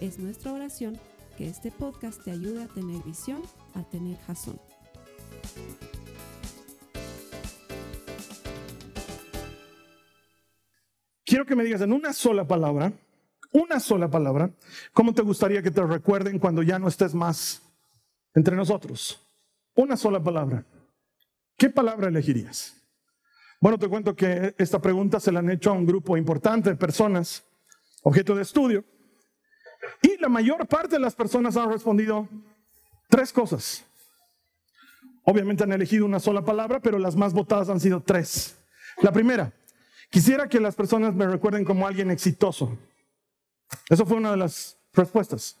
Es nuestra oración que este podcast te ayude a tener visión, a tener jazón. Quiero que me digas en una sola palabra, una sola palabra, ¿cómo te gustaría que te recuerden cuando ya no estés más entre nosotros? Una sola palabra. ¿Qué palabra elegirías? Bueno, te cuento que esta pregunta se la han hecho a un grupo importante de personas, objeto de estudio, y la mayor parte de las personas han respondido tres cosas. Obviamente han elegido una sola palabra, pero las más votadas han sido tres. La primera, quisiera que las personas me recuerden como alguien exitoso. Eso fue una de las respuestas.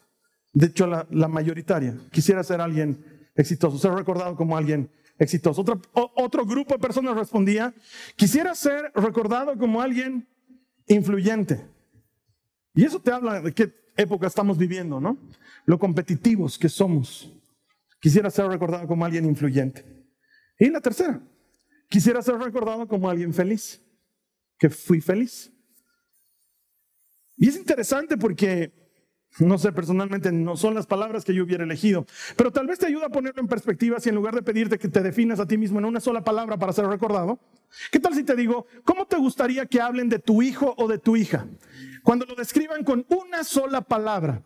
De hecho, la, mayoritaria. Quisiera ser alguien exitoso, ser recordado como alguien exitoso. Otro, otro grupo de personas respondía, quisiera ser recordado como alguien influyente. Y eso te habla de qué época estamos viviendo, ¿no? Lo competitivos que somos. Quisiera ser recordado como alguien influyente. Y la tercera, quisiera ser recordado como alguien feliz, que fui feliz. Y es interesante porque, no sé, personalmente no son las palabras que yo hubiera elegido, pero tal vez te ayuda a ponerlo en perspectiva si en lugar de pedirte que te definas a ti mismo en una sola palabra para ser recordado, ¿qué tal si te digo, ¿cómo te gustaría que hablen de tu hijo o de tu hija? Cuando lo describan con una sola palabra.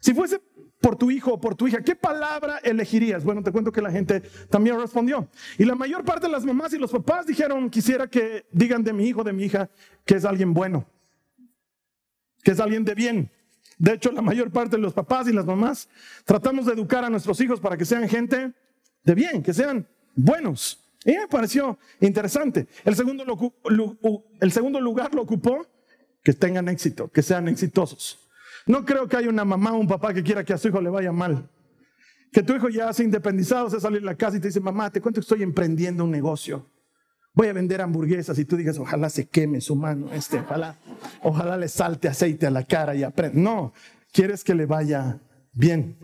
Si fuese por tu hijo o por tu hija, ¿qué palabra elegirías? Bueno, te cuento que la gente también respondió. Y la mayor parte de las mamás y los papás dijeron, quisiera que digan de mi hijo, de mi hija, que es alguien bueno que es alguien de bien. De hecho, la mayor parte de los papás y las mamás tratamos de educar a nuestros hijos para que sean gente de bien, que sean buenos. Y me pareció interesante. El segundo, lugar lo ocupó que tengan éxito, que sean exitosos. No creo que haya una mamá o un papá que quiera que a su hijo le vaya mal. Que tu hijo ya se independizado, se sale de la casa y te dice, mamá, te cuento que estoy emprendiendo un negocio voy a vender hamburguesas y tú digas, ojalá se queme su mano, este, ojalá, ojalá le salte aceite a la cara y aprenda. No, quieres que le vaya bien.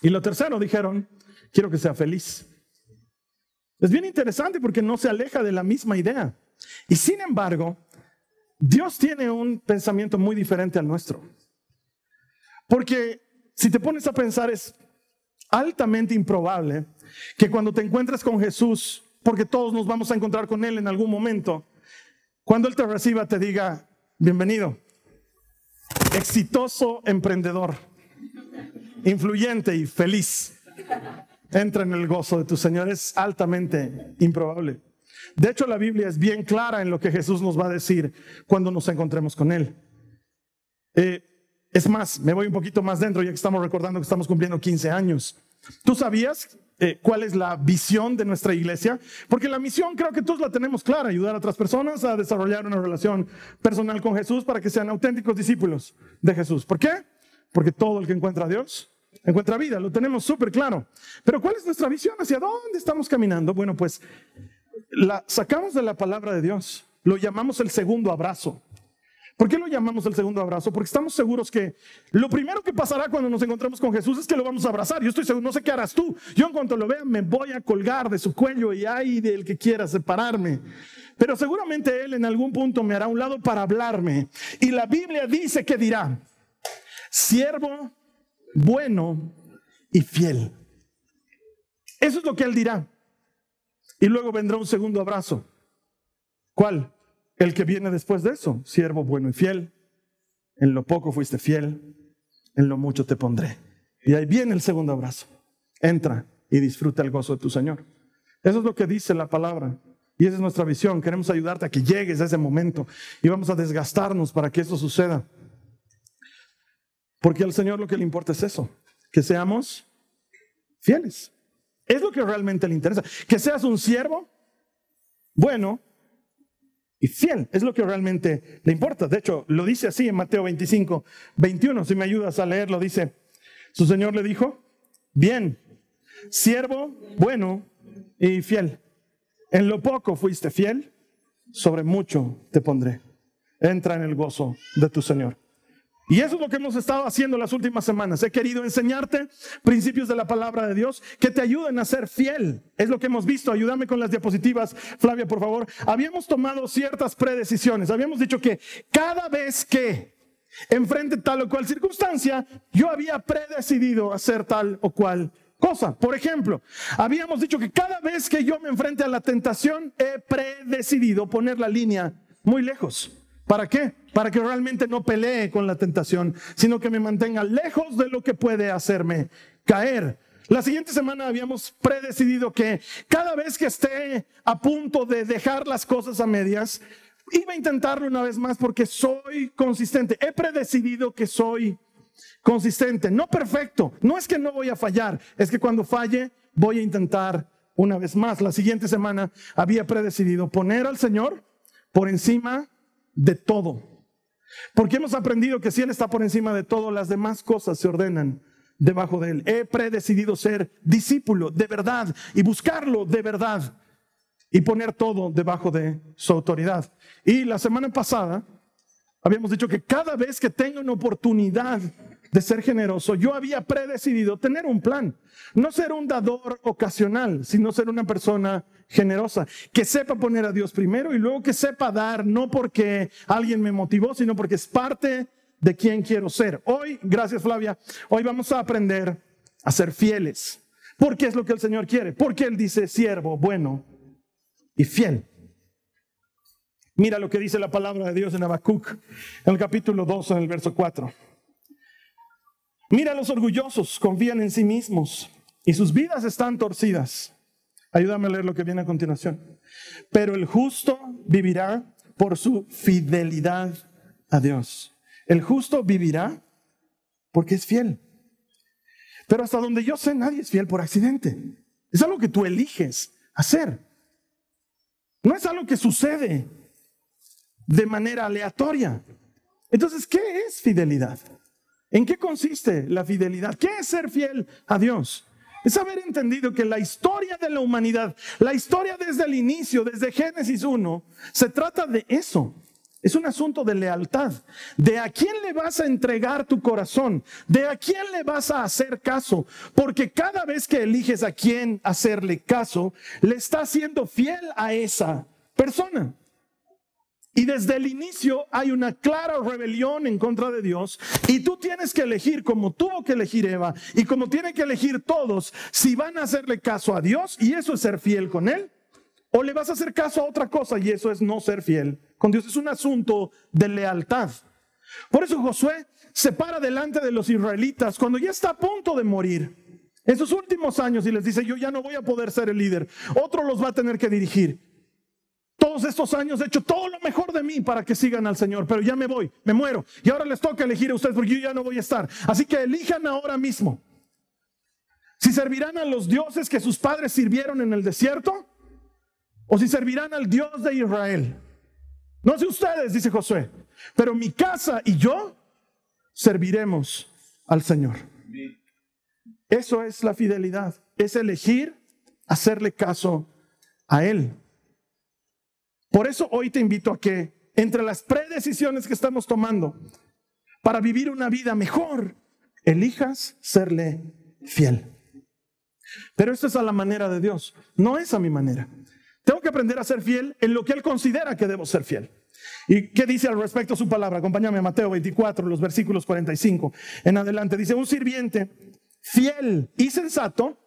Y lo tercero, dijeron, quiero que sea feliz. Es bien interesante porque no se aleja de la misma idea. Y sin embargo, Dios tiene un pensamiento muy diferente al nuestro. Porque si te pones a pensar, es altamente improbable que cuando te encuentres con Jesús porque todos nos vamos a encontrar con Él en algún momento. Cuando Él te reciba, te diga, bienvenido, exitoso emprendedor, influyente y feliz. Entra en el gozo de tu Señor. Es altamente improbable. De hecho, la Biblia es bien clara en lo que Jesús nos va a decir cuando nos encontremos con Él. Eh, es más, me voy un poquito más dentro, ya que estamos recordando que estamos cumpliendo 15 años. ¿Tú sabías eh, cuál es la visión de nuestra iglesia, porque la misión creo que todos la tenemos clara, ayudar a otras personas a desarrollar una relación personal con Jesús para que sean auténticos discípulos de Jesús. ¿Por qué? Porque todo el que encuentra a Dios encuentra vida, lo tenemos súper claro. Pero ¿cuál es nuestra visión? ¿Hacia dónde estamos caminando? Bueno, pues la sacamos de la palabra de Dios, lo llamamos el segundo abrazo. ¿Por qué lo llamamos el segundo abrazo? Porque estamos seguros que lo primero que pasará cuando nos encontremos con Jesús es que lo vamos a abrazar. Yo estoy seguro, no sé qué harás tú. Yo en cuanto lo vea me voy a colgar de su cuello y hay del que quiera separarme. Pero seguramente Él en algún punto me hará un lado para hablarme. Y la Biblia dice que dirá, siervo bueno y fiel. Eso es lo que Él dirá. Y luego vendrá un segundo abrazo. ¿Cuál? El que viene después de eso, siervo bueno y fiel, en lo poco fuiste fiel, en lo mucho te pondré. Y ahí viene el segundo abrazo. Entra y disfruta el gozo de tu Señor. Eso es lo que dice la palabra. Y esa es nuestra visión. Queremos ayudarte a que llegues a ese momento y vamos a desgastarnos para que eso suceda. Porque al Señor lo que le importa es eso, que seamos fieles. Es lo que realmente le interesa. Que seas un siervo bueno y fiel. Es lo que realmente le importa. De hecho, lo dice así en Mateo 25, 21. Si me ayudas a leerlo, dice, su Señor le dijo, bien, siervo bueno y fiel. En lo poco fuiste fiel, sobre mucho te pondré. Entra en el gozo de tu Señor. Y eso es lo que hemos estado haciendo las últimas semanas. He querido enseñarte principios de la palabra de Dios que te ayuden a ser fiel. Es lo que hemos visto. Ayúdame con las diapositivas, Flavia, por favor. Habíamos tomado ciertas predecisiones. Habíamos dicho que cada vez que enfrente tal o cual circunstancia, yo había predecidido hacer tal o cual cosa. Por ejemplo, habíamos dicho que cada vez que yo me enfrente a la tentación, he predecidido poner la línea muy lejos. ¿Para qué? Para que realmente no pelee con la tentación, sino que me mantenga lejos de lo que puede hacerme caer. La siguiente semana habíamos predecidido que cada vez que esté a punto de dejar las cosas a medias, iba a intentarlo una vez más porque soy consistente. He predecidido que soy consistente, no perfecto. No es que no voy a fallar, es que cuando falle voy a intentar una vez más. La siguiente semana había predecidido poner al Señor por encima de todo. Porque hemos aprendido que si Él está por encima de todo, las demás cosas se ordenan debajo de Él. He predecidido ser discípulo de verdad y buscarlo de verdad y poner todo debajo de su autoridad. Y la semana pasada habíamos dicho que cada vez que tenga una oportunidad de ser generoso, yo había predecidido tener un plan, no ser un dador ocasional, sino ser una persona generosa, que sepa poner a Dios primero y luego que sepa dar, no porque alguien me motivó, sino porque es parte de quien quiero ser. Hoy, gracias Flavia, hoy vamos a aprender a ser fieles, porque es lo que el Señor quiere, porque Él dice siervo, bueno y fiel. Mira lo que dice la palabra de Dios en Habacuc, en el capítulo 2, en el verso 4. Mira, los orgullosos confían en sí mismos y sus vidas están torcidas. Ayúdame a leer lo que viene a continuación. Pero el justo vivirá por su fidelidad a Dios. El justo vivirá porque es fiel. Pero hasta donde yo sé, nadie es fiel por accidente. Es algo que tú eliges hacer. No es algo que sucede de manera aleatoria. Entonces, ¿qué es fidelidad? ¿En qué consiste la fidelidad? ¿Qué es ser fiel a Dios? Es haber entendido que la historia de la humanidad, la historia desde el inicio, desde Génesis 1, se trata de eso. Es un asunto de lealtad, de a quién le vas a entregar tu corazón, de a quién le vas a hacer caso, porque cada vez que eliges a quién hacerle caso, le estás siendo fiel a esa persona. Y desde el inicio hay una clara rebelión en contra de Dios y tú tienes que elegir como tuvo que elegir Eva y como tienen que elegir todos si van a hacerle caso a Dios y eso es ser fiel con Él o le vas a hacer caso a otra cosa y eso es no ser fiel con Dios. Es un asunto de lealtad. Por eso Josué se para delante de los israelitas cuando ya está a punto de morir. En sus últimos años y les dice, yo ya no voy a poder ser el líder, otro los va a tener que dirigir estos años he hecho todo lo mejor de mí para que sigan al Señor, pero ya me voy, me muero. Y ahora les toca elegir a ustedes porque yo ya no voy a estar. Así que elijan ahora mismo. Si servirán a los dioses que sus padres sirvieron en el desierto o si servirán al Dios de Israel. No sé ustedes, dice Josué, pero mi casa y yo serviremos al Señor. Eso es la fidelidad, es elegir hacerle caso a Él. Por eso hoy te invito a que entre las predecisiones que estamos tomando para vivir una vida mejor, elijas serle fiel. Pero esto es a la manera de Dios, no es a mi manera. Tengo que aprender a ser fiel en lo que Él considera que debo ser fiel. ¿Y qué dice al respecto su palabra? Acompáñame a Mateo 24, los versículos 45 en adelante. Dice, un sirviente fiel y sensato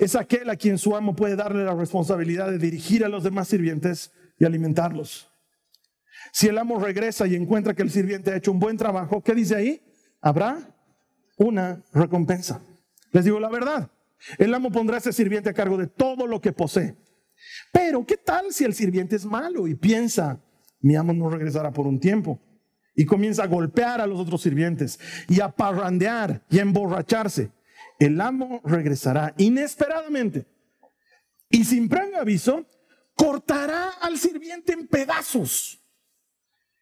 es aquel a quien su amo puede darle la responsabilidad de dirigir a los demás sirvientes y alimentarlos. Si el amo regresa y encuentra que el sirviente ha hecho un buen trabajo, ¿qué dice ahí? Habrá una recompensa. Les digo la verdad. El amo pondrá a ese sirviente a cargo de todo lo que posee. Pero, ¿qué tal si el sirviente es malo y piensa, mi amo no regresará por un tiempo? Y comienza a golpear a los otros sirvientes y a parrandear y a emborracharse. El amo regresará inesperadamente y sin previo aviso cortará al sirviente en pedazos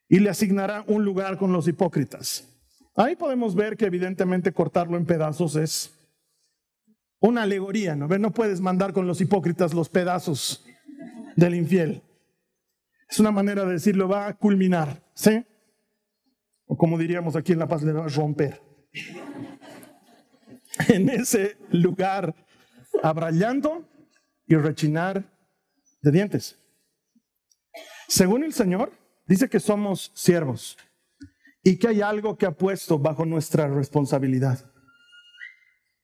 y le asignará un lugar con los hipócritas. Ahí podemos ver que evidentemente cortarlo en pedazos es una alegoría, ¿no? No puedes mandar con los hipócritas los pedazos del infiel. Es una manera de decirlo, va a culminar, ¿sí? O como diríamos aquí en La Paz, le va a romper. En ese lugar habrá llanto y rechinar de dientes. Según el Señor, dice que somos siervos y que hay algo que ha puesto bajo nuestra responsabilidad.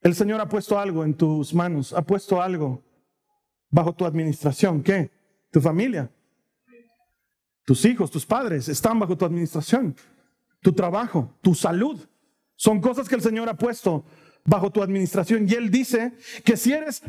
El Señor ha puesto algo en tus manos, ha puesto algo bajo tu administración. ¿Qué? Tu familia. Tus hijos, tus padres están bajo tu administración. Tu trabajo, tu salud. Son cosas que el Señor ha puesto bajo tu administración. Y Él dice que si eres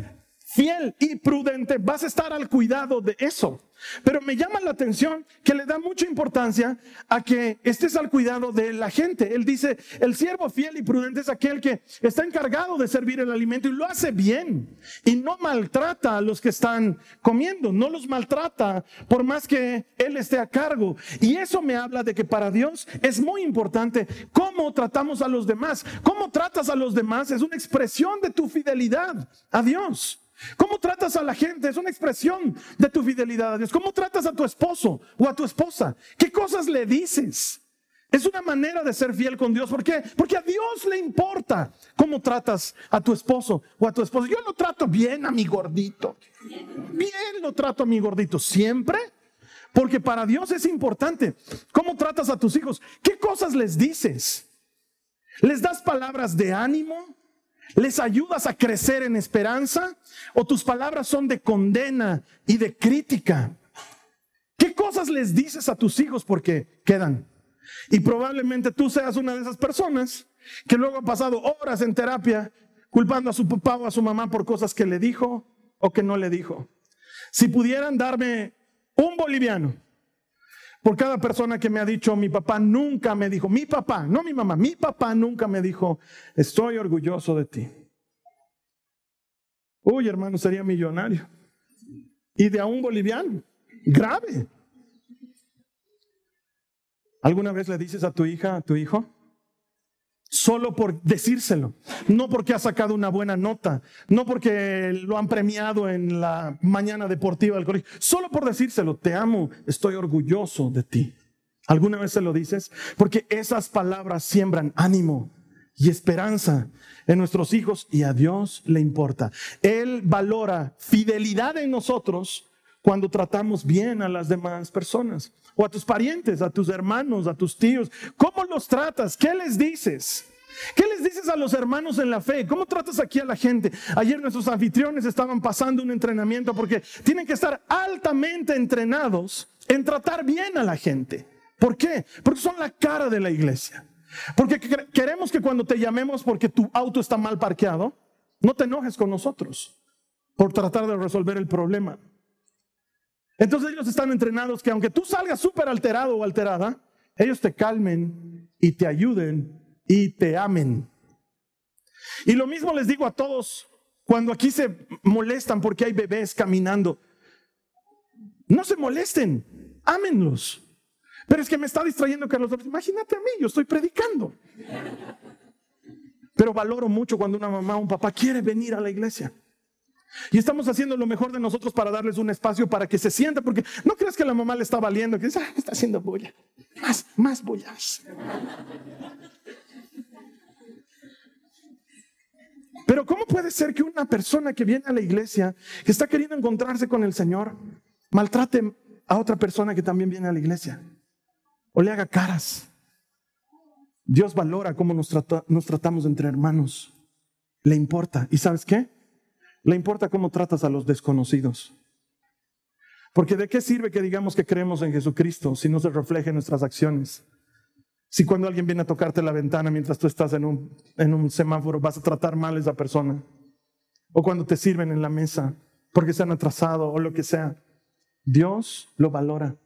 fiel y prudente, vas a estar al cuidado de eso. Pero me llama la atención que le da mucha importancia a que estés al cuidado de la gente. Él dice, el siervo fiel y prudente es aquel que está encargado de servir el alimento y lo hace bien y no maltrata a los que están comiendo, no los maltrata por más que él esté a cargo. Y eso me habla de que para Dios es muy importante cómo tratamos a los demás. Cómo tratas a los demás es una expresión de tu fidelidad a Dios. ¿Cómo tratas a la gente? Es una expresión de tu fidelidad a Dios. ¿Cómo tratas a tu esposo o a tu esposa? ¿Qué cosas le dices? Es una manera de ser fiel con Dios. ¿Por qué? Porque a Dios le importa cómo tratas a tu esposo o a tu esposa. Yo lo trato bien a mi gordito. Bien lo trato a mi gordito. Siempre. Porque para Dios es importante. ¿Cómo tratas a tus hijos? ¿Qué cosas les dices? ¿Les das palabras de ánimo? ¿Les ayudas a crecer en esperanza? ¿O tus palabras son de condena y de crítica? ¿Qué cosas les dices a tus hijos porque quedan? Y probablemente tú seas una de esas personas que luego ha pasado horas en terapia culpando a su papá o a su mamá por cosas que le dijo o que no le dijo. Si pudieran darme un boliviano por cada persona que me ha dicho, mi papá nunca me dijo, mi papá, no mi mamá, mi papá nunca me dijo, estoy orgulloso de ti. Uy, hermano, sería millonario. Y de a un boliviano, grave. ¿Alguna vez le dices a tu hija, a tu hijo? Solo por decírselo, no porque ha sacado una buena nota, no porque lo han premiado en la mañana deportiva del colegio, solo por decírselo, te amo, estoy orgulloso de ti. ¿Alguna vez se lo dices? Porque esas palabras siembran ánimo y esperanza en nuestros hijos y a Dios le importa. Él valora fidelidad en nosotros cuando tratamos bien a las demás personas o a tus parientes, a tus hermanos, a tus tíos. ¿Cómo los tratas? ¿Qué les dices? ¿Qué les dices a los hermanos en la fe? ¿Cómo tratas aquí a la gente? Ayer nuestros anfitriones estaban pasando un entrenamiento porque tienen que estar altamente entrenados en tratar bien a la gente. ¿Por qué? Porque son la cara de la iglesia. Porque queremos que cuando te llamemos porque tu auto está mal parqueado, no te enojes con nosotros por tratar de resolver el problema. Entonces ellos están entrenados que aunque tú salgas súper alterado o alterada, ellos te calmen y te ayuden y te amen. Y lo mismo les digo a todos cuando aquí se molestan porque hay bebés caminando. No se molesten, ámenlos. Pero es que me está distrayendo Carlos. Imagínate a mí, yo estoy predicando. Pero valoro mucho cuando una mamá o un papá quiere venir a la iglesia. Y estamos haciendo lo mejor de nosotros para darles un espacio para que se sienta, porque no crees que la mamá le está valiendo, que ah, está haciendo bulla. Más, más bullas. Pero ¿cómo puede ser que una persona que viene a la iglesia, que está queriendo encontrarse con el Señor, maltrate a otra persona que también viene a la iglesia? O le haga caras. Dios valora cómo nos, nos tratamos entre hermanos. Le importa. ¿Y sabes qué? Le importa cómo tratas a los desconocidos. Porque de qué sirve que digamos que creemos en Jesucristo si no se refleja en nuestras acciones? Si cuando alguien viene a tocarte la ventana mientras tú estás en un, en un semáforo vas a tratar mal a esa persona. O cuando te sirven en la mesa porque se han atrasado o lo que sea. Dios lo valora.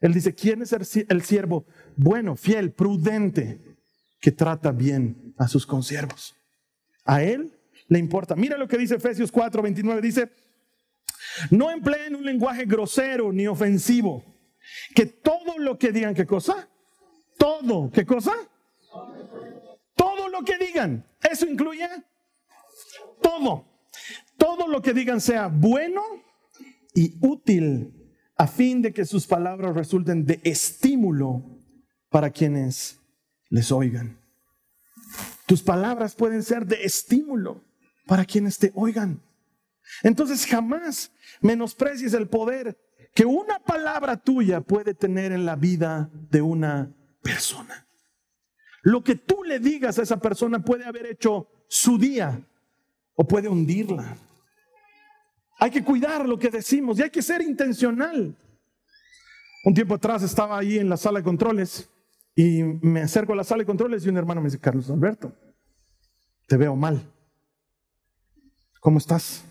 Él dice, ¿quién es el siervo bueno, fiel, prudente, que trata bien a sus consiervos? A Él le importa. Mira lo que dice Efesios 4, 29. Dice, No empleen un lenguaje grosero ni ofensivo. Que todo lo que digan, ¿qué cosa? Todo, ¿qué cosa? Todo lo que digan. Eso incluye todo. Todo lo que digan sea bueno y útil a fin de que sus palabras resulten de estímulo para quienes les oigan. Tus palabras pueden ser de estímulo para quienes te oigan. Entonces jamás menosprecies el poder que una palabra tuya puede tener en la vida de una persona. Lo que tú le digas a esa persona puede haber hecho su día o puede hundirla. Hay que cuidar lo que decimos y hay que ser intencional. Un tiempo atrás estaba ahí en la sala de controles y me acerco a la sala de controles y un hermano me dice, Carlos Alberto, te veo mal. ¿Cómo estás?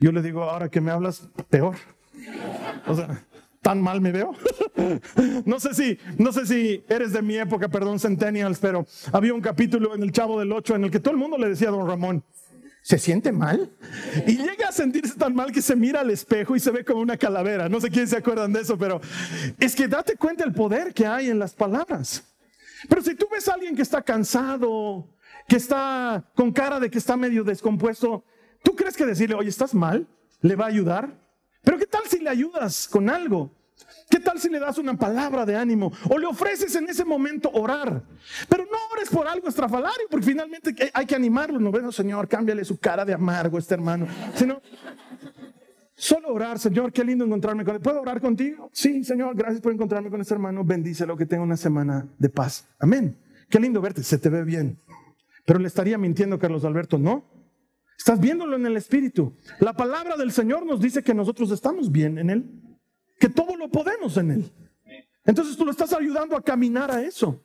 Yo le digo, ahora que me hablas, peor. O sea, tan mal me veo. no sé si, no sé si eres de mi época, perdón, Centennials, pero había un capítulo en el Chavo del Ocho en el que todo el mundo le decía a don Ramón, ¿se siente mal? Y llega a sentirse tan mal que se mira al espejo y se ve como una calavera. No sé quién se acuerdan de eso, pero es que date cuenta el poder que hay en las palabras. Pero si tú ves a alguien que está cansado, que está con cara de que está medio descompuesto, ¿tú crees que decirle, oye, estás mal, le va a ayudar? Pero ¿qué tal si le ayudas con algo? ¿Qué tal si le das una palabra de ánimo o le ofreces en ese momento orar? Pero no ores por algo estrafalario, porque finalmente hay que animarlo. No, bueno, Señor, cámbiale su cara de amargo a este hermano. Sino, solo orar, Señor, qué lindo encontrarme con él. ¿Puedo orar contigo? Sí, Señor, gracias por encontrarme con este hermano. Bendícelo, que tenga una semana de paz. Amén. Qué lindo verte, se te ve bien. Pero le estaría mintiendo, Carlos Alberto, ¿no? Estás viéndolo en el Espíritu. La palabra del Señor nos dice que nosotros estamos bien en Él, que todo lo podemos en Él. Entonces tú lo estás ayudando a caminar a eso.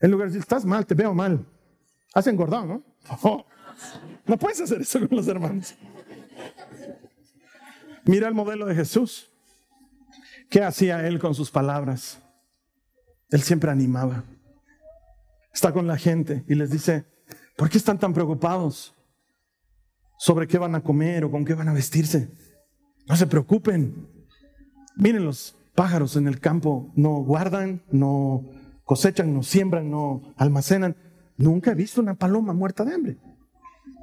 En lugar de decir, estás mal, te veo mal. Has engordado, ¿no? Oh, no puedes hacer eso con los hermanos. Mira el modelo de Jesús. ¿Qué hacía Él con sus palabras? Él siempre animaba. Está con la gente y les dice, ¿por qué están tan preocupados? Sobre qué van a comer o con qué van a vestirse. No se preocupen. Miren los pájaros en el campo, no guardan, no cosechan, no siembran, no almacenan. Nunca he visto una paloma muerta de hambre.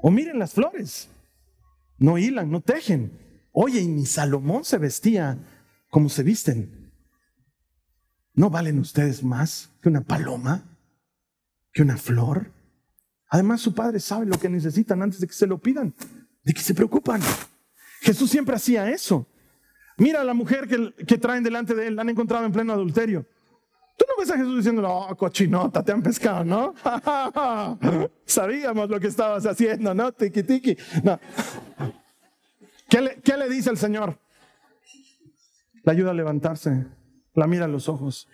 O miren las flores, no hilan, no tejen. Oye, y ni Salomón se vestía como se visten. ¿No valen ustedes más que una paloma? ¿Que una flor? Además, su padre sabe lo que necesitan antes de que se lo pidan, de que se preocupan. Jesús siempre hacía eso. Mira a la mujer que, traen delante de él, la han encontrado en pleno adulterio. Tú no ves a Jesús diciendo, oh, cochinota, te han pescado, ¿no? Sabíamos lo que estabas haciendo, ¿no? Tiki, tiki. No. ¿Qué, le, ¿Qué le dice el Señor? La ayuda a levantarse, la mira a los ojos.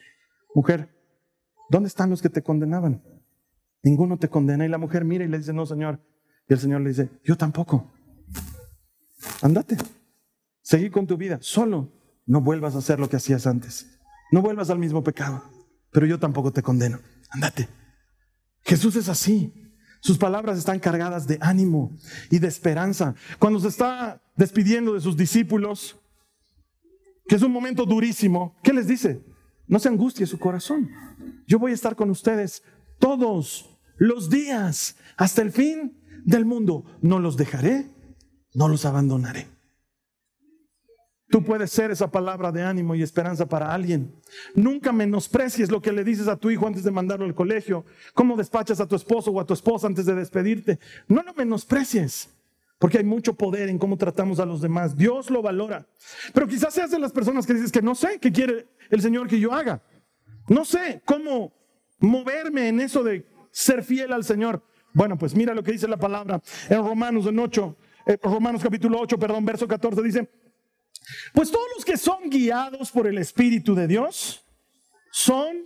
Mujer, ¿dónde están los que te condenaban? Ninguno te condena. Y la mujer mira y le dice, no, Señor. Y el Señor le dice, yo tampoco. Andate. Seguí con tu vida. Solo no vuelvas a hacer lo que hacías antes. No vuelvas al mismo pecado. Pero yo tampoco te condeno. Andate. Jesús es así. Sus palabras están cargadas de ánimo y de esperanza. Cuando se está despidiendo de sus discípulos, que es un momento durísimo, ¿qué les dice? No se angustie su corazón. Yo voy a estar con ustedes todos los días hasta el fin del mundo. No los dejaré, no los abandonaré. Tú puedes ser esa palabra de ánimo y esperanza para alguien. Nunca menosprecies lo que le dices a tu hijo antes de mandarlo al colegio, cómo despachas a tu esposo o a tu esposa antes de despedirte. No lo menosprecies, porque hay mucho poder en cómo tratamos a los demás. Dios lo valora. Pero quizás seas de las personas que dices que no sé qué quiere el Señor que yo haga. No sé cómo moverme en eso de ser fiel al Señor. Bueno, pues mira lo que dice la palabra en Romanos en 8, eh, Romanos capítulo 8, perdón, verso 14 dice, pues todos los que son guiados por el Espíritu de Dios son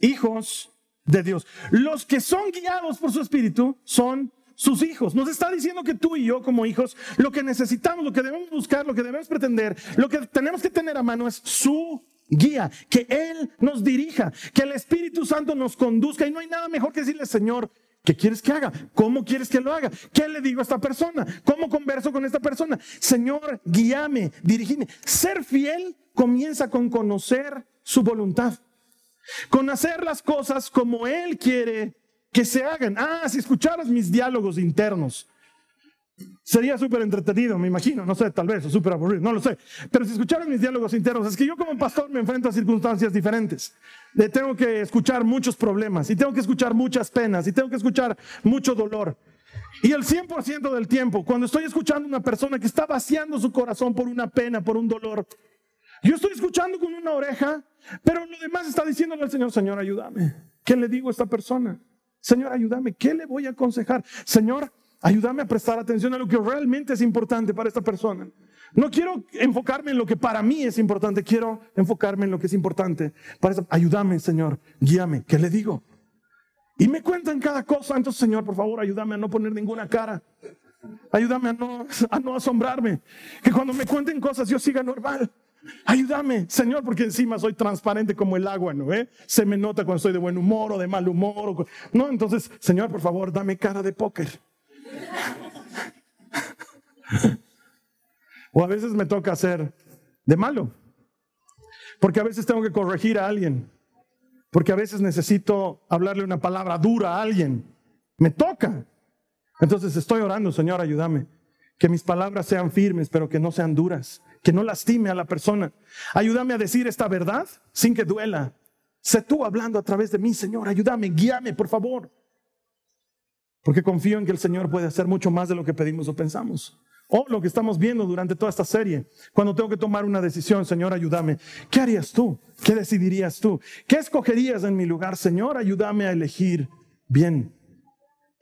hijos de Dios. Los que son guiados por su Espíritu son sus hijos. Nos está diciendo que tú y yo como hijos, lo que necesitamos, lo que debemos buscar, lo que debemos pretender, lo que tenemos que tener a mano es su guía, que Él nos dirija, que el Espíritu Santo nos conduzca. Y no hay nada mejor que decirle, Señor, ¿Qué quieres que haga? ¿Cómo quieres que lo haga? ¿Qué le digo a esta persona? ¿Cómo converso con esta persona? Señor, guíame, dirigime. Ser fiel comienza con conocer su voluntad. Con hacer las cosas como Él quiere que se hagan. Ah, si escucharas mis diálogos internos, Sería súper entretenido, me imagino, no sé, tal vez, o súper aburrido, no lo sé. Pero si escucharan mis diálogos internos, es que yo como pastor me enfrento a circunstancias diferentes. tengo que escuchar muchos problemas, y tengo que escuchar muchas penas, y tengo que escuchar mucho dolor. Y el 100% del tiempo, cuando estoy escuchando a una persona que está vaciando su corazón por una pena, por un dolor, yo estoy escuchando con una oreja, pero lo demás está diciéndole al Señor, Señor, ayúdame. ¿Qué le digo a esta persona? Señor, ayúdame. ¿Qué le voy a aconsejar? Señor, Ayúdame a prestar atención a lo que realmente es importante para esta persona. No quiero enfocarme en lo que para mí es importante, quiero enfocarme en lo que es importante. Para ayúdame, Señor, guíame. ¿Qué le digo? Y me cuentan cada cosa. Entonces, Señor, por favor, ayúdame a no poner ninguna cara. Ayúdame a no, a no asombrarme. Que cuando me cuenten cosas yo siga normal. Ayúdame, Señor, porque encima soy transparente como el agua, ¿no? Eh? Se me nota cuando estoy de buen humor o de mal humor. No, entonces, Señor, por favor, dame cara de póker. O a veces me toca hacer de malo. Porque a veces tengo que corregir a alguien. Porque a veces necesito hablarle una palabra dura a alguien. Me toca. Entonces estoy orando, Señor, ayúdame. Que mis palabras sean firmes, pero que no sean duras. Que no lastime a la persona. Ayúdame a decir esta verdad sin que duela. Sé tú hablando a través de mí, Señor. Ayúdame, guíame, por favor. Porque confío en que el Señor puede hacer mucho más de lo que pedimos o pensamos. O lo que estamos viendo durante toda esta serie. Cuando tengo que tomar una decisión, Señor, ayúdame. ¿Qué harías tú? ¿Qué decidirías tú? ¿Qué escogerías en mi lugar? Señor, ayúdame a elegir bien.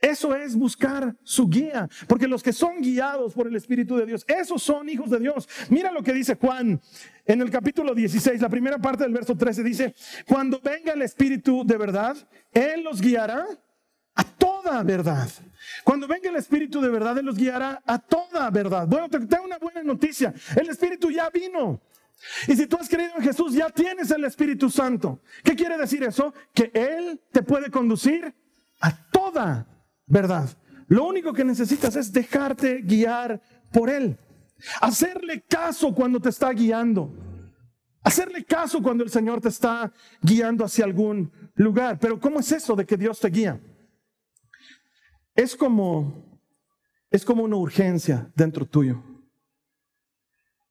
Eso es buscar su guía, porque los que son guiados por el Espíritu de Dios, esos son hijos de Dios. Mira lo que dice Juan en el capítulo 16, la primera parte del verso 13 dice, cuando venga el Espíritu de verdad, Él los guiará a toda verdad. Cuando venga el Espíritu de verdad, Él los guiará a toda verdad. Bueno, te tengo una buena noticia. El Espíritu ya vino. Y si tú has creído en Jesús, ya tienes el Espíritu Santo. ¿Qué quiere decir eso? Que Él te puede conducir a toda verdad. Lo único que necesitas es dejarte guiar por Él. Hacerle caso cuando te está guiando. Hacerle caso cuando el Señor te está guiando hacia algún lugar. Pero ¿cómo es eso de que Dios te guía? Es como, es como una urgencia dentro tuyo.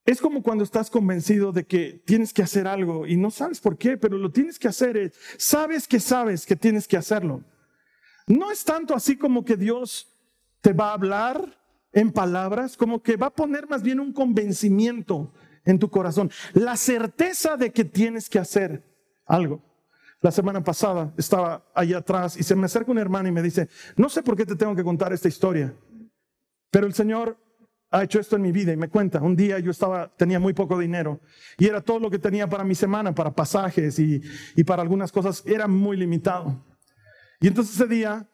Es como cuando estás convencido de que tienes que hacer algo y no sabes por qué, pero lo tienes que hacer. Sabes que sabes que tienes que hacerlo. No es tanto así como que Dios te va a hablar en palabras, como que va a poner más bien un convencimiento en tu corazón, la certeza de que tienes que hacer algo. La semana pasada estaba allá atrás y se me acerca un hermano y me dice, no sé por qué te tengo que contar esta historia, pero el Señor ha hecho esto en mi vida y me cuenta, un día yo estaba, tenía muy poco dinero y era todo lo que tenía para mi semana, para pasajes y, y para algunas cosas, era muy limitado. Y entonces ese día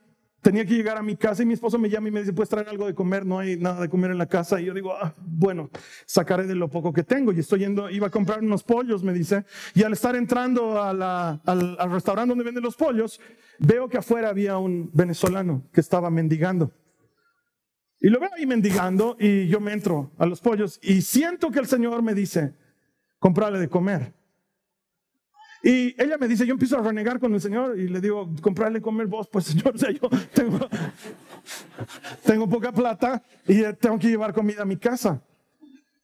tenía que llegar a mi casa y mi esposo me llama y me dice, puedes traer algo de comer, no hay nada de comer en la casa. Y yo digo, ah, bueno, sacaré de lo poco que tengo. Y estoy yendo, iba a comprar unos pollos, me dice. Y al estar entrando al, al restaurante donde venden los pollos, veo que afuera había un venezolano que estaba mendigando. Y lo veo ahí mendigando y yo me entro a los pollos y siento que el Señor me dice, comprarle de comer. Y ella me dice, yo empiezo a renegar con el Señor y le digo, comprarle comer vos, pues Señor, o sea, yo tengo, tengo poca plata y tengo que llevar comida a mi casa.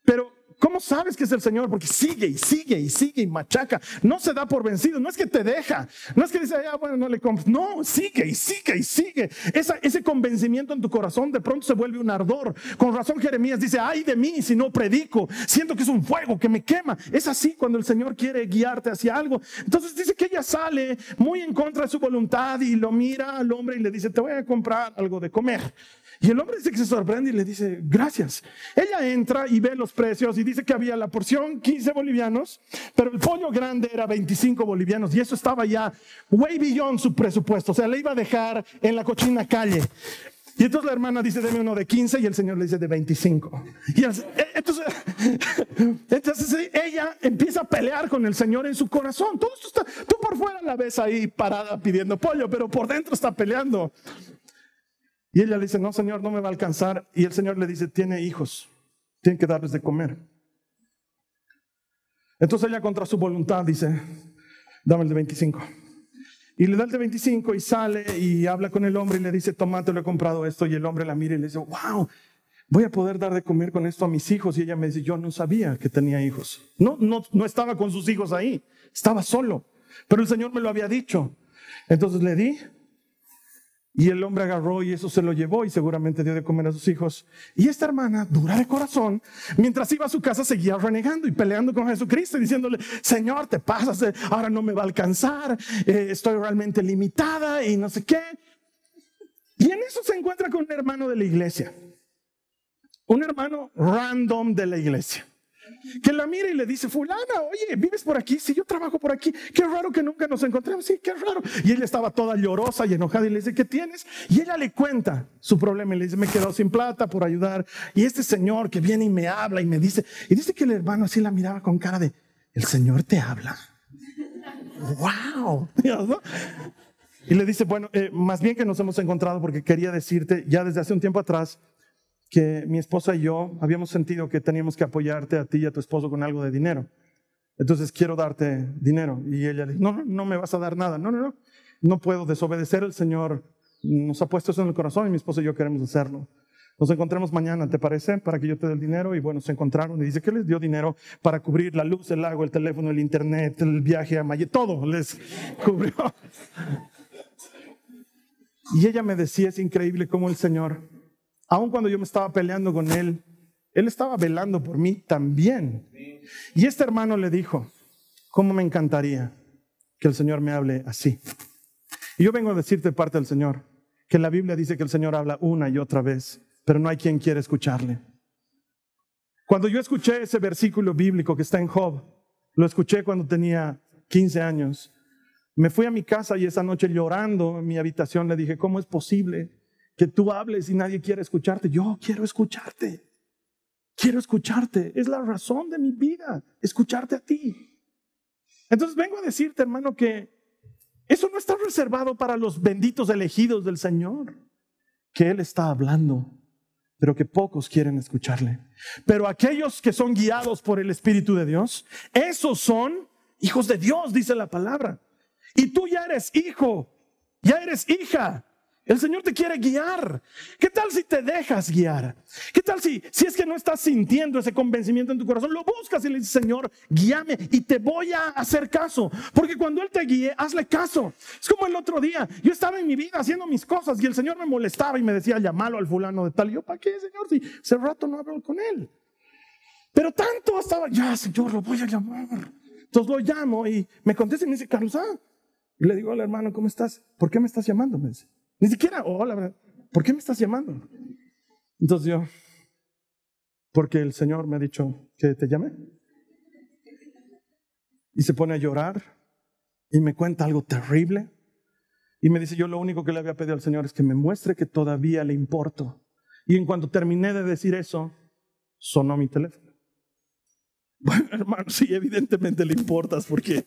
Pero ¿Cómo sabes que es el Señor? Porque sigue y sigue y sigue y machaca. No se da por vencido. No es que te deja. No es que dice, ah, bueno, no le compres. No, sigue y sigue y sigue. ese convencimiento en tu corazón de pronto se vuelve un ardor. Con razón Jeremías dice, ay de mí si no predico. Siento que es un fuego que me quema. Es así cuando el Señor quiere guiarte hacia algo. Entonces dice que ella sale muy en contra de su voluntad y lo mira al hombre y le dice, te voy a comprar algo de comer. Y el hombre dice que se sorprende y le dice, gracias. Ella entra y ve los precios y dice que había la porción 15 bolivianos, pero el pollo grande era 25 bolivianos y eso estaba ya way beyond su presupuesto. O sea, le iba a dejar en la cochina calle. Y entonces la hermana dice, deme uno de 15 y el señor le dice de 25. Y eh, entonces, entonces ella empieza a pelear con el señor en su corazón. Todo esto está, tú por fuera la ves ahí parada pidiendo pollo, pero por dentro está peleando. Y ella le dice, no, Señor, no me va a alcanzar. Y el Señor le dice, tiene hijos, tiene que darles de comer. Entonces ella contra su voluntad dice, dame el de 25. Y le da el de 25 y sale y habla con el hombre y le dice, tomate, lo he comprado esto. Y el hombre la mira y le dice, wow, voy a poder dar de comer con esto a mis hijos. Y ella me dice, yo no sabía que tenía hijos. No, no, no estaba con sus hijos ahí, estaba solo. Pero el Señor me lo había dicho. Entonces le di y el hombre agarró y eso se lo llevó y seguramente dio de comer a sus hijos. Y esta hermana, dura de corazón, mientras iba a su casa seguía renegando y peleando con Jesucristo y diciéndole, Señor, te pasas, eh, ahora no me va a alcanzar, eh, estoy realmente limitada y no sé qué. Y en eso se encuentra con un hermano de la iglesia, un hermano random de la iglesia que la mira y le dice, fulana, oye, ¿vives por aquí? Sí, yo trabajo por aquí. Qué raro que nunca nos encontramos. Sí, qué raro. Y ella estaba toda llorosa y enojada y le dice, ¿qué tienes? Y ella le cuenta su problema y le dice, me quedo sin plata por ayudar. Y este señor que viene y me habla y me dice, y dice que el hermano así la miraba con cara de, el señor te habla. ¡Wow! Y le dice, bueno, eh, más bien que nos hemos encontrado porque quería decirte, ya desde hace un tiempo atrás, que mi esposa y yo habíamos sentido que teníamos que apoyarte a ti y a tu esposo con algo de dinero. Entonces quiero darte dinero. Y ella dijo, no, no me vas a dar nada. No, no, no. No puedo desobedecer. El Señor nos ha puesto eso en el corazón y mi esposa y yo queremos hacerlo. Nos encontremos mañana, ¿te parece? Para que yo te dé el dinero. Y bueno, se encontraron y dice que les dio dinero para cubrir la luz, el agua, el teléfono, el internet, el viaje a Maya, todo les cubrió. Y ella me decía, es increíble cómo el Señor Aun cuando yo me estaba peleando con él, él estaba velando por mí también. Y este hermano le dijo, ¿cómo me encantaría que el Señor me hable así? Y yo vengo a decirte parte del Señor, que la Biblia dice que el Señor habla una y otra vez, pero no hay quien quiera escucharle. Cuando yo escuché ese versículo bíblico que está en Job, lo escuché cuando tenía 15 años, me fui a mi casa y esa noche llorando en mi habitación le dije, ¿cómo es posible que tú hables y nadie quiere escucharte. Yo quiero escucharte. Quiero escucharte. Es la razón de mi vida, escucharte a ti. Entonces vengo a decirte, hermano, que eso no está reservado para los benditos elegidos del Señor, que Él está hablando, pero que pocos quieren escucharle. Pero aquellos que son guiados por el Espíritu de Dios, esos son hijos de Dios, dice la palabra. Y tú ya eres hijo, ya eres hija. El Señor te quiere guiar. ¿Qué tal si te dejas guiar? ¿Qué tal si, si es que no estás sintiendo ese convencimiento en tu corazón? Lo buscas y le dices, Señor, guíame y te voy a hacer caso. Porque cuando Él te guíe, hazle caso. Es como el otro día. Yo estaba en mi vida haciendo mis cosas y el Señor me molestaba y me decía, llamalo al fulano de tal. Y yo, ¿para qué, Señor? Si hace rato no hablo con Él. Pero tanto estaba, ya, Señor, lo voy a llamar. Entonces lo llamo y me contesta y me dice, Carlos, ah. Y le digo al hermano, ¿cómo estás? ¿Por qué me estás llamando? Me dice. Ni siquiera, hola, ¿por qué me estás llamando? Entonces yo, porque el Señor me ha dicho que te llame. Y se pone a llorar y me cuenta algo terrible. Y me dice, yo lo único que le había pedido al Señor es que me muestre que todavía le importo. Y en cuanto terminé de decir eso, sonó mi teléfono. Bueno, hermano, sí, evidentemente le importas porque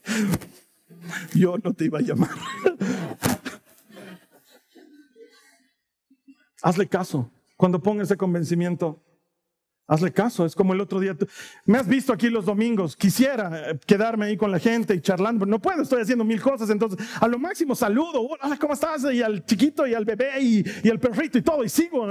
yo no te iba a llamar. Hazle caso. Cuando ponga ese convencimiento, hazle caso. Es como el otro día. me has visto aquí los domingos. Quisiera eh, quedarme ahí con la gente y charlando, pero no puedo. Estoy haciendo mil cosas. Entonces, a lo máximo saludo. Hola, ¿cómo estás? Y al chiquito y al bebé y, y al perrito y todo. Y sigo.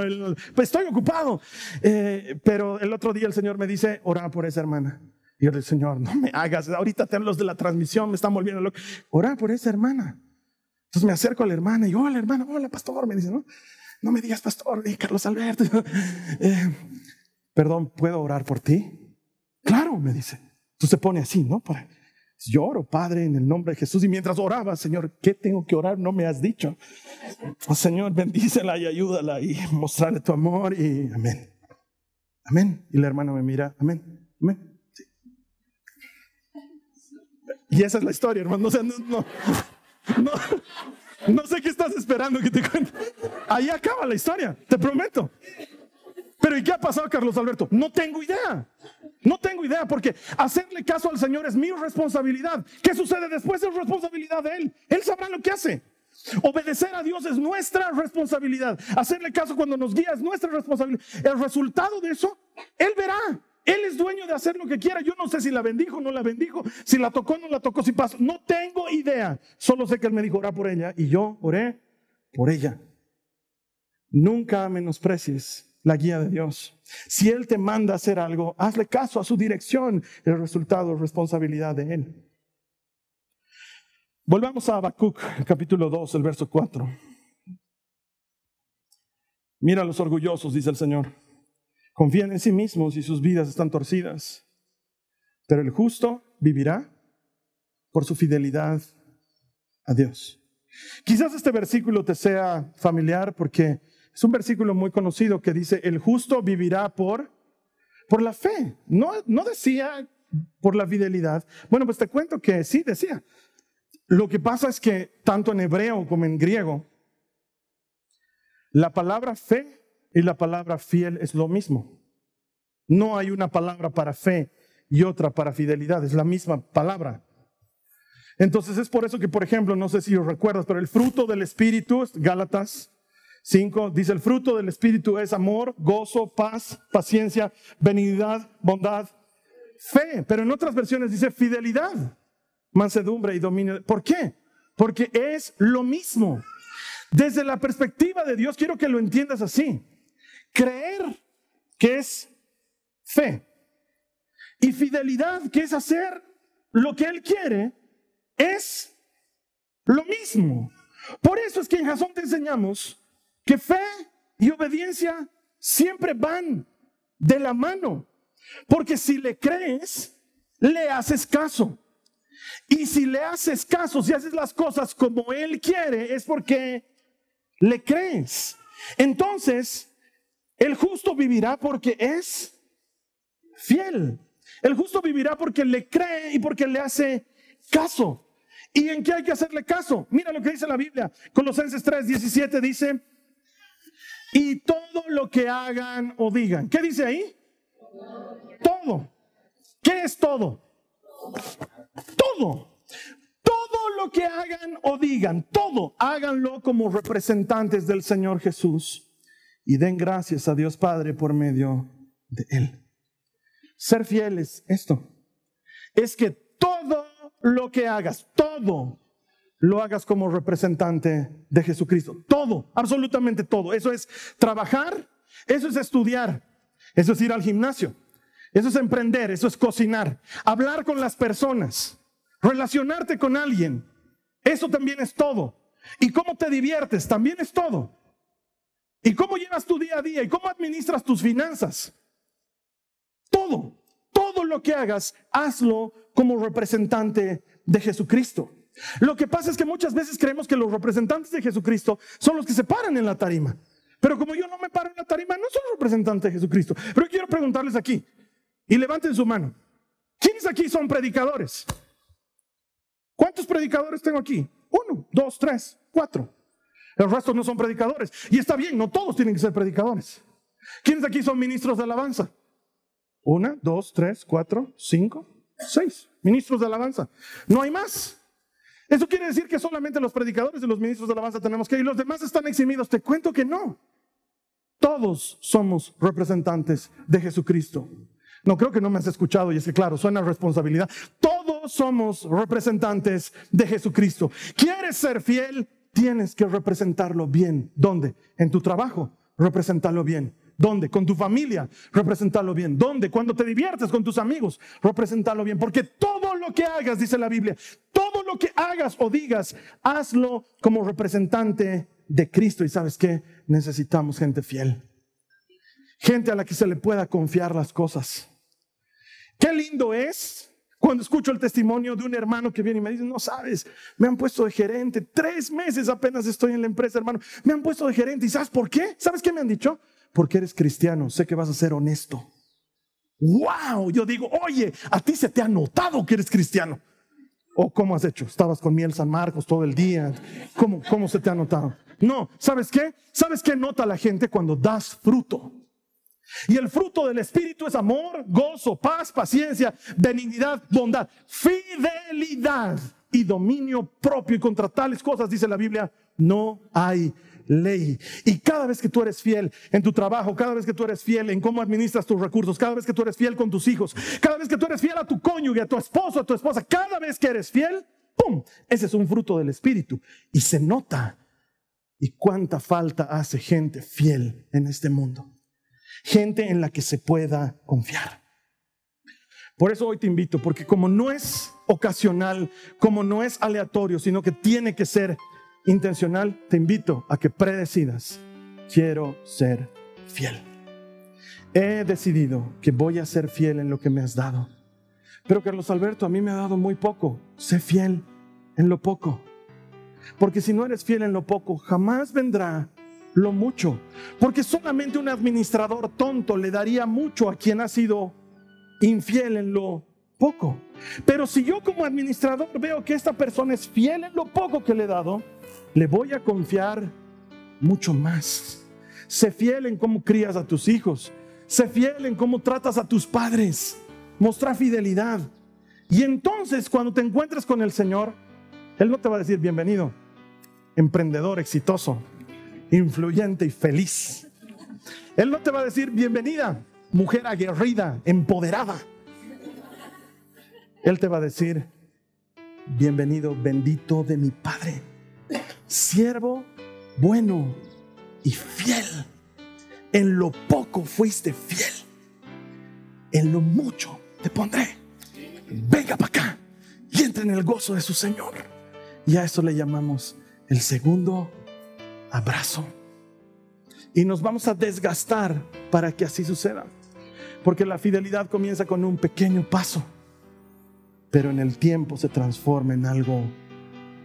pues estoy ocupado. Eh, pero el otro día el Señor me dice, ora por esa hermana. Y yo le digo, Señor, no me hagas. Ahorita te los de la transmisión me están volviendo loco. Ora por esa hermana. Entonces me acerco a la hermana y, hola hermana, hola pastor. Me dice, ¿no? No me digas pastor, y Carlos Alberto. Eh, perdón, ¿puedo orar por ti? Claro, me dice. Tú se pone así, ¿no? Para, lloro, Padre, en el nombre de Jesús. Y mientras oraba, Señor, ¿qué tengo que orar? No me has dicho. Señor, bendícela y ayúdala y mostrarle tu amor y amén. Amén. Y la hermana me mira, amén, amén. Y esa es la historia, hermano. no, no, no, no sé qué estás esperando que te cuente. Ahí acaba la historia, te prometo. Pero ¿y qué ha pasado, Carlos Alberto? No tengo idea. No tengo idea porque hacerle caso al Señor es mi responsabilidad. ¿Qué sucede después? Es responsabilidad de Él. Él sabrá lo que hace. Obedecer a Dios es nuestra responsabilidad. Hacerle caso cuando nos guía es nuestra responsabilidad. El resultado de eso, Él verá. Él es dueño de hacer lo que quiera. Yo no sé si la bendijo o no la bendijo, si la tocó o no la tocó, si pasó. No tengo idea. Solo sé que Él me dijo, orar por ella. Y yo oré por ella. Nunca menosprecies la guía de Dios. Si Él te manda a hacer algo, hazle caso a su dirección. El resultado es responsabilidad de Él. Volvamos a Habacuc, capítulo 2, el verso 4. Mira a los orgullosos, dice el Señor. Confían en sí mismos y sus vidas están torcidas. Pero el justo vivirá por su fidelidad a Dios. Quizás este versículo te sea familiar porque es un versículo muy conocido que dice, el justo vivirá por, por la fe. No, no decía por la fidelidad. Bueno, pues te cuento que sí decía. Lo que pasa es que tanto en hebreo como en griego, la palabra fe y la palabra fiel es lo mismo. No hay una palabra para fe y otra para fidelidad, es la misma palabra. Entonces es por eso que, por ejemplo, no sé si os recuerdas, pero el fruto del Espíritu, Gálatas 5, dice el fruto del Espíritu es amor, gozo, paz, paciencia, benignidad, bondad, fe. Pero en otras versiones dice fidelidad mansedumbre y dominio. ¿Por qué? Porque es lo mismo. Desde la perspectiva de Dios, quiero que lo entiendas así. Creer que es fe y fidelidad, que es hacer lo que Él quiere, es lo mismo. Por eso es que en Jasón te enseñamos que fe y obediencia siempre van de la mano. Porque si le crees, le haces caso. Y si le haces caso, si haces las cosas como Él quiere, es porque le crees. Entonces, el justo vivirá porque es fiel. El justo vivirá porque le cree y porque le hace caso. ¿Y en qué hay que hacerle caso? Mira lo que dice la Biblia. Colosenses 3, 17 dice, y todo lo que hagan o digan. ¿Qué dice ahí? Todo. ¿Qué es todo? Todo. Todo lo que hagan o digan, todo, háganlo como representantes del Señor Jesús y den gracias a Dios Padre por medio de Él. Ser fieles, esto, es que todo lo que hagas, todo, lo hagas como representante de Jesucristo. Todo, absolutamente todo. Eso es trabajar, eso es estudiar, eso es ir al gimnasio, eso es emprender, eso es cocinar, hablar con las personas, relacionarte con alguien. Eso también es todo. Y cómo te diviertes también es todo. Y cómo llevas tu día a día y cómo administras tus finanzas. Todo, todo lo que hagas, hazlo como representante de Jesucristo. Lo que pasa es que muchas veces creemos que los representantes de Jesucristo son los que se paran en la tarima. Pero como yo no me paro en la tarima, no soy representante de Jesucristo. Pero quiero preguntarles aquí, y levanten su mano. ¿Quiénes aquí son predicadores? ¿Cuántos predicadores tengo aquí? Uno, dos, tres, cuatro. El resto no son predicadores. Y está bien, no todos tienen que ser predicadores. ¿Quiénes aquí son ministros de alabanza? Una, dos, tres, cuatro, cinco, seis. Ministros de alabanza. No hay más. Eso quiere decir que solamente los predicadores y los ministros de alabanza tenemos que ir. Los demás están eximidos. Te cuento que no. Todos somos representantes de Jesucristo. No creo que no me has escuchado y es que claro, suena responsabilidad. Todos somos representantes de Jesucristo. ¿Quieres ser fiel? Tienes que representarlo bien. ¿Dónde? En tu trabajo, representarlo bien. ¿Dónde? Con tu familia, representarlo bien. ¿Dónde? Cuando te diviertes con tus amigos, representarlo bien. Porque todo lo que hagas, dice la Biblia, todo lo que hagas o digas, hazlo como representante de Cristo. ¿Y sabes qué? Necesitamos gente fiel. Gente a la que se le pueda confiar las cosas. Qué lindo es cuando escucho el testimonio de un hermano que viene y me dice, no sabes, me han puesto de gerente, tres meses apenas estoy en la empresa, hermano, me han puesto de gerente. ¿Y sabes por qué? ¿Sabes qué me han dicho? Porque eres cristiano, sé que vas a ser honesto. ¡Wow! Yo digo, oye, a ti se te ha notado que eres cristiano. ¿O cómo has hecho? Estabas con miel San Marcos todo el día. ¿Cómo, cómo se te ha notado? No, ¿sabes qué? ¿Sabes qué nota la gente cuando das fruto? Y el fruto del Espíritu es amor, gozo, paz, paciencia, benignidad, bondad, fidelidad. y dominio propio y contra tales cosas, dice la Biblia, no hay ley. Y cada vez que tú eres fiel en tu trabajo, cada vez que tú eres fiel en cómo administras tus recursos, cada vez que tú eres fiel con tus hijos, cada vez que tú eres fiel a tu cónyuge, a tu esposo, a tu esposa, cada vez que eres fiel, ¡pum! Ese es un fruto del Espíritu. Y se nota. ¿Y cuánta falta hace gente fiel en este mundo? Gente en la que se pueda confiar. Por eso hoy te invito, porque como no es ocasional, como no es aleatorio, sino que tiene que ser intencional, te invito a que predecidas, quiero ser fiel. He decidido que voy a ser fiel en lo que me has dado. Pero Carlos Alberto, a mí me ha dado muy poco. Sé fiel en lo poco. Porque si no eres fiel en lo poco, jamás vendrá lo mucho. Porque solamente un administrador tonto le daría mucho a quien ha sido infiel en lo poco. Pero si yo como administrador veo que esta persona es fiel en lo poco que le he dado, le voy a confiar mucho más. Sé fiel en cómo crías a tus hijos. Sé fiel en cómo tratas a tus padres. Mostra fidelidad. Y entonces cuando te encuentres con el Señor, Él no te va a decir bienvenido, emprendedor exitoso, influyente y feliz. Él no te va a decir bienvenida, mujer aguerrida, empoderada. Él te va a decir, bienvenido, bendito de mi Padre, siervo bueno y fiel. En lo poco fuiste fiel, en lo mucho te pondré. Venga para acá y entra en el gozo de su Señor. Y a eso le llamamos el segundo abrazo. Y nos vamos a desgastar para que así suceda. Porque la fidelidad comienza con un pequeño paso, pero en el tiempo se transforma en algo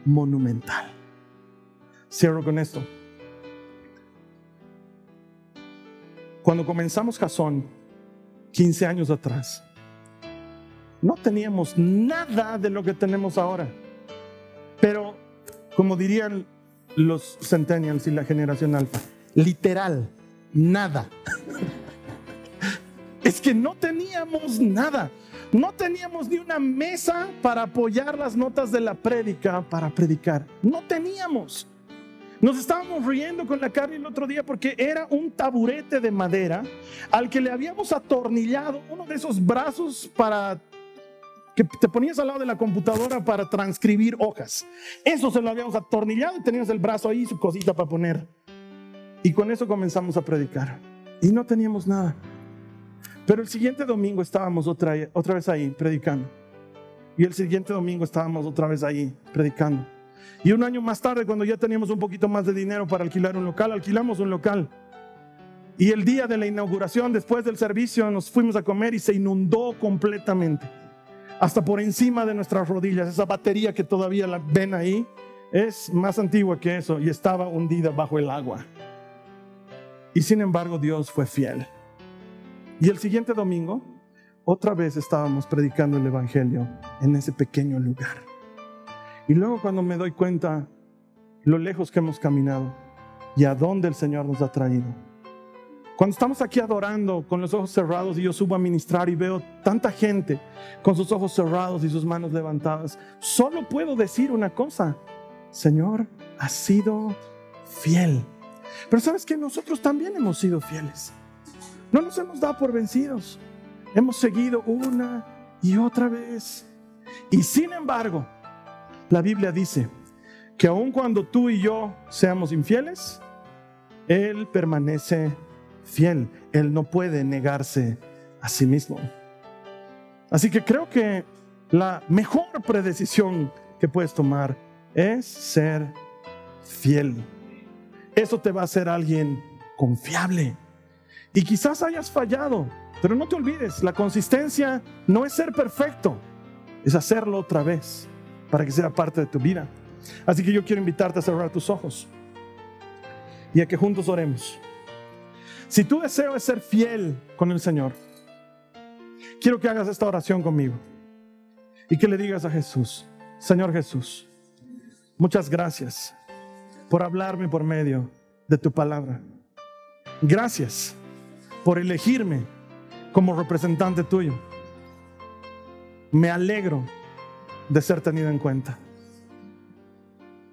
monumental. Cierro con esto. Cuando comenzamos Jason, 15 años atrás, no teníamos nada de lo que tenemos ahora. Pero, como dirían los centennials y la generación alfa, literal, nada. es que no teníamos nada. No teníamos ni una mesa para apoyar las notas de la prédica para predicar. No teníamos. Nos estábamos riendo con la carne el otro día porque era un taburete de madera al que le habíamos atornillado uno de esos brazos para que te ponías al lado de la computadora para transcribir hojas. Eso se lo habíamos atornillado y teníamos el brazo ahí, su cosita para poner. Y con eso comenzamos a predicar. Y no teníamos nada. Pero el siguiente domingo estábamos otra, otra vez ahí predicando. Y el siguiente domingo estábamos otra vez ahí predicando. Y un año más tarde, cuando ya teníamos un poquito más de dinero para alquilar un local, alquilamos un local. Y el día de la inauguración, después del servicio, nos fuimos a comer y se inundó completamente. Hasta por encima de nuestras rodillas. Esa batería que todavía la ven ahí es más antigua que eso y estaba hundida bajo el agua. Y sin embargo Dios fue fiel. Y el siguiente domingo, otra vez estábamos predicando el Evangelio en ese pequeño lugar. Y luego cuando me doy cuenta lo lejos que hemos caminado y a dónde el Señor nos ha traído. Cuando estamos aquí adorando con los ojos cerrados y yo subo a ministrar y veo tanta gente con sus ojos cerrados y sus manos levantadas, solo puedo decir una cosa, Señor, has sido fiel. Pero sabes que nosotros también hemos sido fieles. No nos hemos dado por vencidos. Hemos seguido una y otra vez. Y sin embargo, la Biblia dice que aun cuando tú y yo seamos infieles, Él permanece fiel. Él no puede negarse a sí mismo. Así que creo que la mejor predecisión que puedes tomar es ser fiel. Eso te va a hacer alguien confiable. Y quizás hayas fallado, pero no te olvides, la consistencia no es ser perfecto, es hacerlo otra vez para que sea parte de tu vida. Así que yo quiero invitarte a cerrar tus ojos y a que juntos oremos. Si tu deseo es ser fiel con el Señor, quiero que hagas esta oración conmigo y que le digas a Jesús, Señor Jesús, muchas gracias por hablarme por medio de tu palabra. Gracias por elegirme como representante tuyo. Me alegro de ser tenido en cuenta.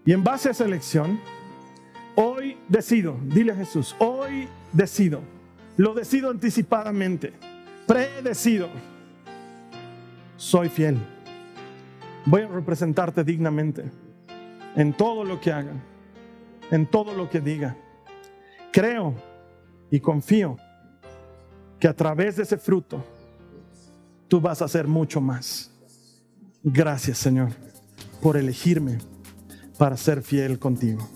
Y en base a esa elección, hoy decido, dile a Jesús, hoy decido, lo decido anticipadamente, predecido, soy fiel. Voy a representarte dignamente en todo lo que haga, en todo lo que diga. Creo y confío que a través de ese fruto tú vas a hacer mucho más. Gracias Señor por elegirme para ser fiel contigo.